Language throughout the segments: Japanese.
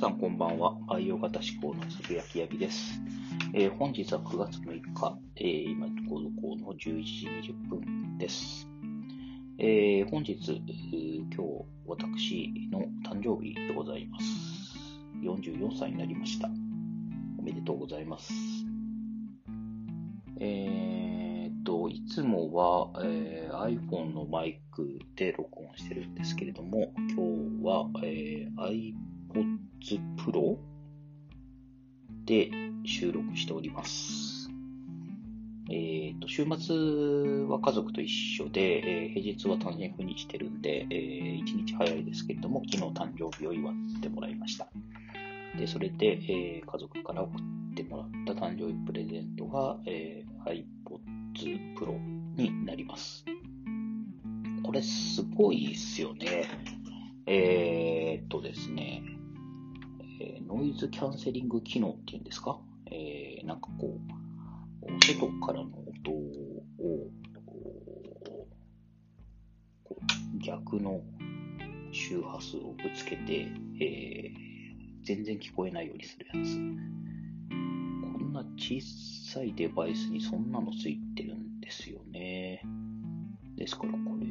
さんこんばんは。培養型思考のつぶやきやびです。えー、本日は9月6日、えー、今このこの11時20分です。えー、本日、今日私の誕生日でございます。44歳になりました。おめでとうございます。えー、と、いつもは、えー、iPhone のマイクで録音してるんですけれども、今日は、えー、で収録しております。えっ、と、週末は家族と一緒で、えー、平日は単身赴任してるんで、えー、1日早いですけれども、昨日誕生日を祝ってもらいました。で、それで、えー、家族から送ってもらった誕生日プレゼントが、えー、iPods Pro になります。これすごいっすよね。えー、っとですね、ノイズキャンセリング機能っていうんですか？えー、なんかこう、外からの音を、逆の周波数をぶつけて、えー、全然聞こえないようにするやつ。こんな小さいデバイスにそんなのついてるんですよね。ですからこれ、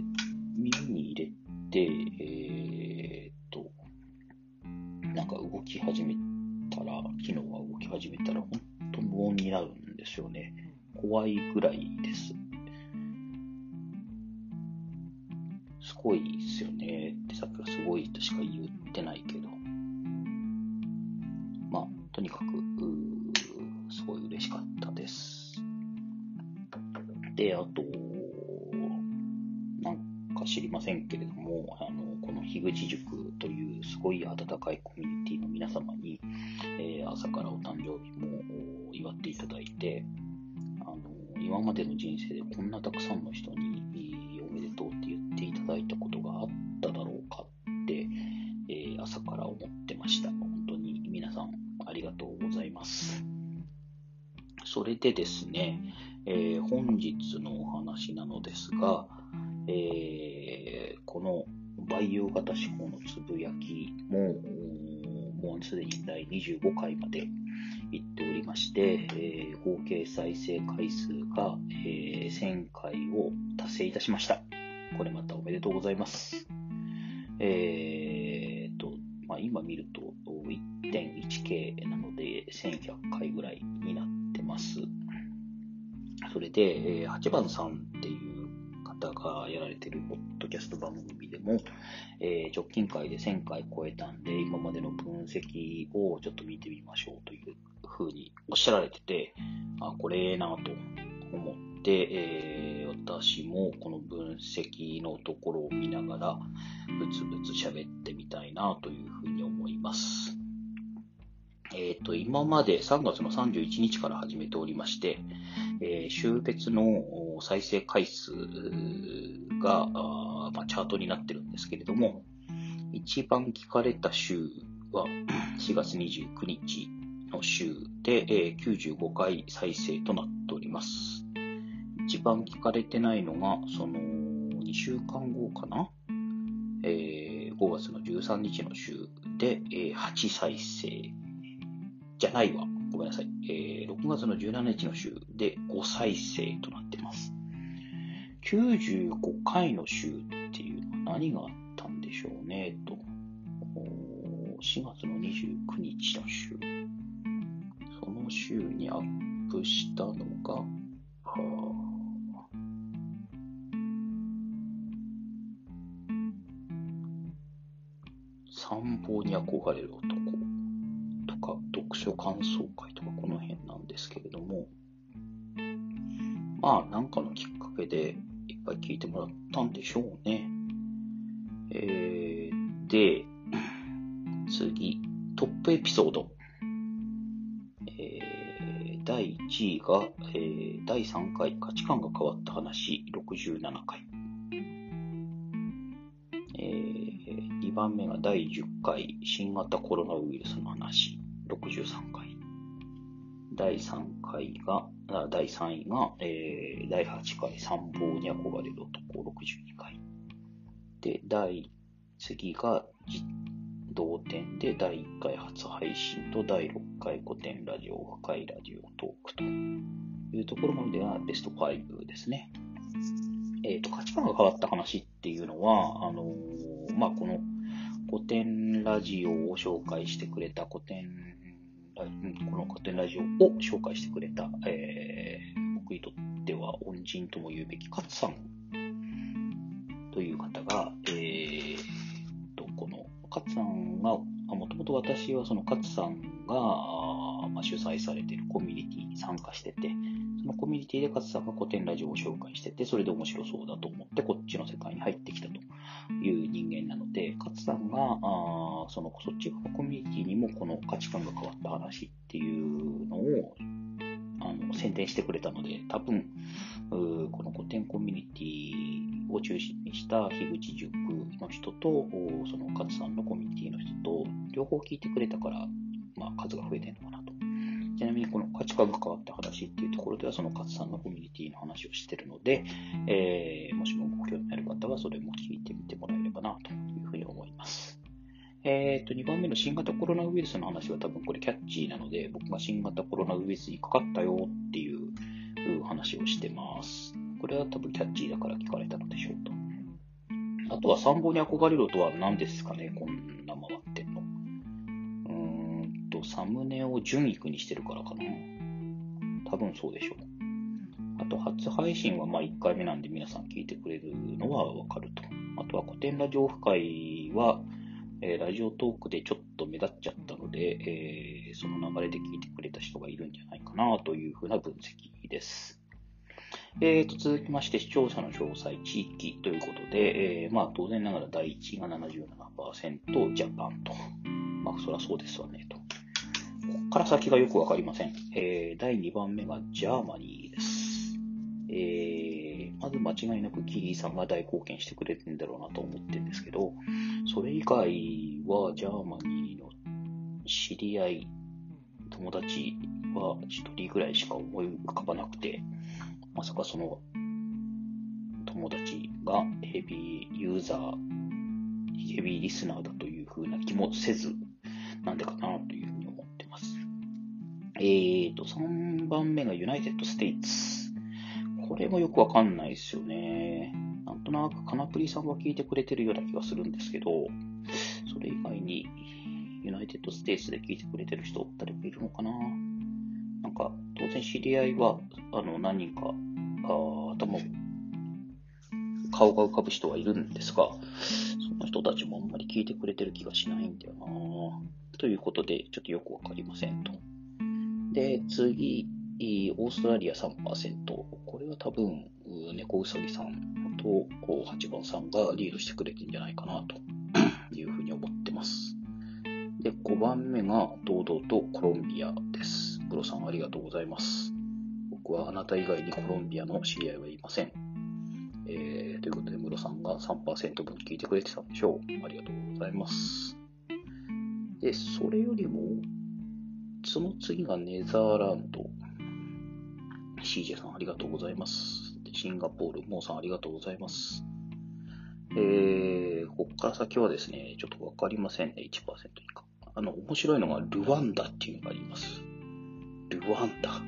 耳に入れて、えー、なんか動き始めたら、機能が動き始めたら、本当無音になるんですよね。怖いぐらいです。すごいですよねってさっきはすごいとしか言ってないけど。まあ、とにかく、すごい嬉しかったです。で、あと、なんか知りませんけれども、あの、この樋口塾というすごい温かいコミュニ皆様に、えー、朝からお誕生日も祝っていただいて、あの、今までの人生でこんなたくさんの人におめでとうって言っていただいたことがあっただろうかって、えー、朝から思ってました。本当に皆さんありがとうございます。それでですね、えー、本日のお話なのですが、えー、この培養型思考のつぶやきも、もうすでに第25回まで行っておりまして、えー、合計再生回数が、えー、1000回を達成いたしました。これまたおめでとうございます。えーと、まあ、今見ると 1.1K なので1100回ぐらいになってます。それで、えー、8番さんっていう方がやられてるポッドキャスト番組でも、えー、直近回で1000回超えたんで、今までの分析をちょっと見てみましょうというふうにおっしゃられてて、あ、これええなと思って、えー、私もこの分析のところを見ながら、ブツブツ喋ってみたいなというふうに思います。えっ、ー、と、今まで3月の31日から始めておりまして、えー、週別の再生回数が、あまあ、チャートになってるんですけれども、一番聞かれた週は4月29日の週で、えー、95回再生となっております。一番聞かれてないのが、その2週間後かな、えー、5月の13日の週で、えー、8再生じゃないわ。ごめんなさい。えー、6月の17日の週で5再生となってます。95回の週っていうのは何があったんでしょうね、と。4月の29日の週。その週にアップしたのが、は参謀に憧れる男。書感想会とかこの辺なんですけれども、まあなんかのきっかけでいっぱい聞いてもらったんでしょうね。えー、で、次、トップエピソード。えー、第1位が、えー、第3回価値観が変わった話67回。えー、2番目が第10回新型コロナウイルスの話63回。第3回が、第3位が、えー、第8回参謀に憧れる男62回。で、第、次が、同点で第1回初配信と第6回古典ラジオ、和解ラジオトークというところまではベスト5ですね。えっ、ー、と、価値観が変わった話っていうのは、あのー、まあ、この古典ラジオを紹介してくれた古典、うんこの古典ラジオを紹介してくれた、えー、僕にとっては恩人とも言うべき勝さん。という方が、えー、と、この勝さんが、もともと私はその勝さんが、まあ、主催されているコミュニティに参加してて、そのコミュニティで勝さんが古典ラジオを紹介してて、それで面白そうだと思ってこっちの世界に入ってきたという人間なので、勝さんが、あそのそっち側コミュニティにもこの価値観が変わった話っていうのをあの宣伝してくれたので、多分、この古典コミュニティを中心にした樋口塾の人と、その勝さんのコミュニティの人と、両方聞いてくれたから、まあ、数が増えてるのかなと。ちなみにこの価値観が変わった話っていうところでは、その勝さんのコミュニティの話をしてるので、えー、もしもご興味ある方はそれも聞いてみてもらえればなとえっ、ー、と、2番目の新型コロナウイルスの話は多分これキャッチーなので、僕が新型コロナウイルスにかかったよっていう話をしてます。これは多分キャッチーだから聞かれたのでしょうと。あとは参謀に憧れるとは何ですかね、こんな回ってんの。うーんと、サムネを純育にしてるからかな。多分そうでしょう。あと、初配信はまあ1回目なんで皆さん聞いてくれるのはわかると。あとは古典ラジオオフ会は、えー、ラジオトークでちょっと目立っちゃったので、えー、その流れで聞いてくれた人がいるんじゃないかなというふうな分析です。えーと、続きまして、視聴者の詳細、地域ということで、えー、まあ、当然ながら第1位が77%、 Japan と。まあ、そりゃそうですわね、と。ここから先がよくわかりません。えー、第2番目が Germany です。えー、まず間違いなくキリーさんが大貢献してくれるんだろうなと思ってるんですけど、それ以外は Germany の知り合い、友達は一人ぐらいしか思い浮かばなくて、まさかその友達がヘビーユーザー、ヘビーリスナーだというふうな気もせず、なんでかなというふうに思ってます。えーと、3番目がユナイテッドステイツ。これもよくわかんないですよね。なんとなくカナプリさんは聞いてくれてるような気がするんですけど、それ以外にユナイテッドステイツで聞いてくれてる人誰かいるのかななんか、当然知り合いは、あの、何人か、あ頭、顔が浮かぶ人はいるんですが、その人たちもあんまり聞いてくれてる気がしないんだよなということで、ちょっとよくわかりませんと。で、次、オーストラリア3%。こは多分、猫うさぎさんと8番さんがリードしてくれてるんじゃないかなと いうふうに思ってます。で、5番目が堂々とコロンビアです。プロさんありがとうございます。僕はあなた以外にコロンビアの知り合いはいません。えー、ということで、ムロさんが3%分聞いてくれてたんでしょう。ありがとうございます。で、それよりも、その次がネザーランド。CJ さんありがとうございます。シンガポール、モーさんありがとうございます。えー、ここから先はですね、ちょっとわかりませんね、1%以下。あの、面白いのがルワンダっていうのがあります。ルワンダ。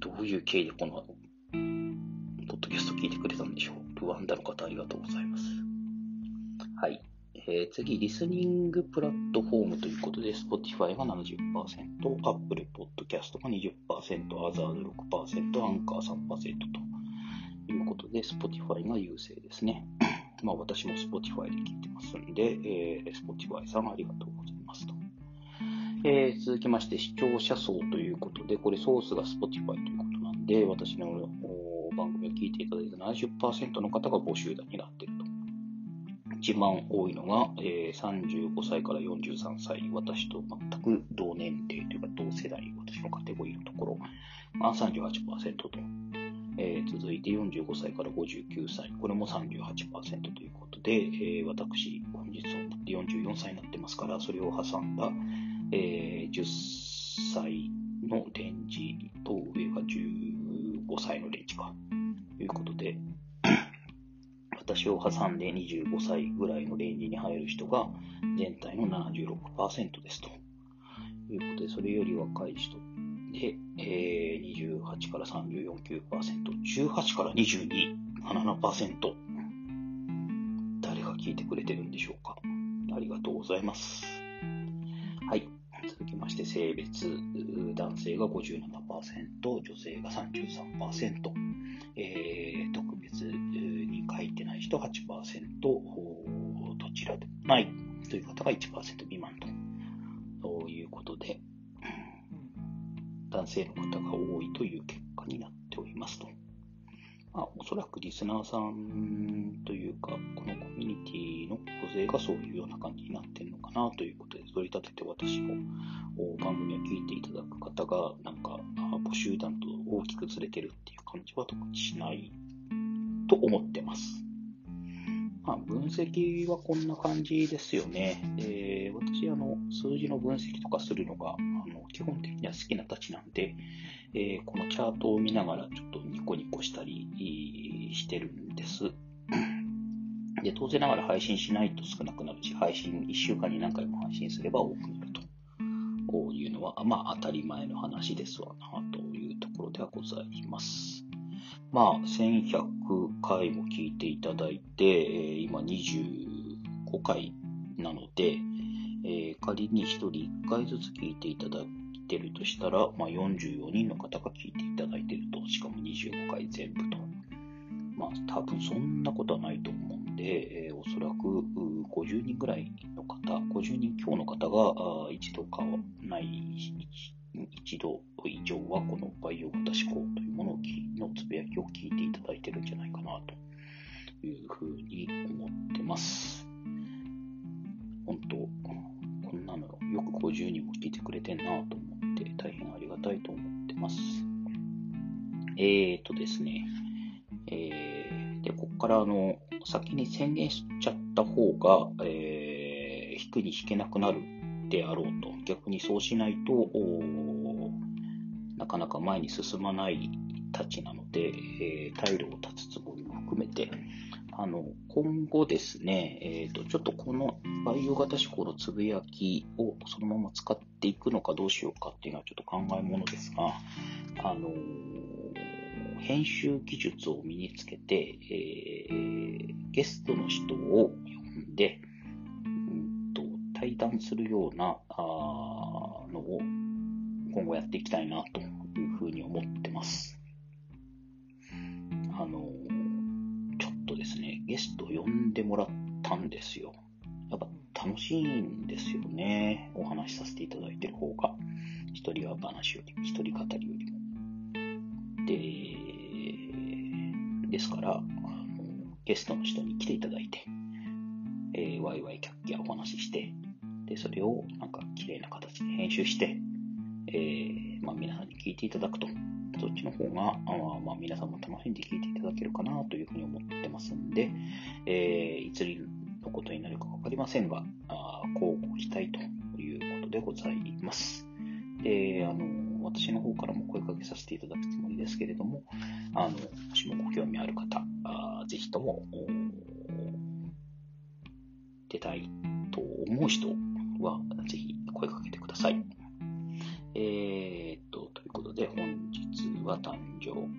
どういう経緯でこの、ポッドキャスト聞いてくれたんでしょう。ルワンダの方ありがとうございます。はい。えー、次、リスニングプラットフォームということで、Spotify が70%、Apple Podcast が20%、Other 6%、アンカー3%ということで、Spotify が優勢ですね。まあ私も Spotify で聞いてますんで、えー、Spotify さんありがとうございますと。えー、続きまして視聴者層ということで、これソースが Spotify ということなんで、私の番組を聞いていただいた70%の方が募集団になっている。一番多いのが、えー、35歳から43歳、私と全く同年齢というか同世代、私のカテゴリーのところ。が38%と、えー、続いて45歳から59歳、これも38%ということで、えー、私、本日をもって44歳になってますから、それを挟んだ、えー、10歳のレンジと上が15歳のレンジか、ということで、私を挟んで25歳ぐらいのレンジに入る人が全体の76%ですということで、それより若い人で、えー、28から34、9%、18から22、7%。誰が聞いてくれてるんでしょうかありがとうございます。はい。続きまして、性別、男性が57%、女性が33%、えー、特別に書いてない人8%、どちらでもないという方が1%未満ということで、男性の方が多いという結果になっておりますと。まあ、おそらくリスナーさんというか、このコミュニティの構成がそういうような感じになってるのかなということで、取り立てて私の番組を聞いていただく方が、なんか、募集団と大きくずれてるっていう感じは特にしないと思ってます。まあ、分析はこんな感じですよね。え、私、あの、数字の分析とかするのが、あの、基本的には好きなたちなんで、えー、このチャートを見ながらちょっとニコニコしたりしてるんです。で、当然ながら配信しないと少なくなるし、配信1週間に何回も配信すれば多くなるというのは、まあ当たり前の話ですわな、というところではございます。まあ、1100回も聞いていただいて、今25回なので、えー、仮に1人1回ずつ聞いていただいてるとしたら、まあ、44人の方が聞いていただいてると、しかも25回全部と。まあ、多分そんなことはないと思うんで、えー、おそらく50人ぐらいの方、50人強の方が一度かない一度以上はこのバイオ型思考というもののつぶやきを聞いていただいてるんじゃないかなというふうに思ってます。本当、こんなのよく50人も聞いてくれてんなと思って大変ありがたいと思ってます。えーとですね、えー、で、ここからあの、先に宣言しちゃった方が、えー、引くに引けなくなるであろうと。逆にそうしないと、なかなか前に進まないたちなので、えー、退路を断つつもりも含めて、あの、今後ですね、えっ、ー、と、ちょっとこのバイオ型思考のつぶやきをそのまま使っていくのかどうしようかっていうのはちょっと考えものですが、あの編集技術を身につけて、えー、ゲストの人を呼んで、うんと対談するようなあのを今後やっていきたいなというふうに思ってます。あの、ちょっとですね、ゲスト呼んでもらったんですよ。やっぱ楽しいんですよね。お話しさせていただいてる方が。一人は話よりも、一人語りよりも。で、ですから、あのゲストの人に来ていただいて、えー、ワイワイキャッキャお話しして、で、それをなんか綺麗な形で編集して、えー、まあ、皆さんに聞いていただくと、そっちの方が、あまあ、皆さんも楽しんで聞いていただけるかなというふうに思ってますんで、えー、いつのことになるかわかりませんが、あ交互期待ということでございます。で、あの、私の方からも声かけさせていただくつもりですけれども、あの、もしもご興味ある方、あぜひとも、出たいと思う人は、ぜひ声かけてください。誕生。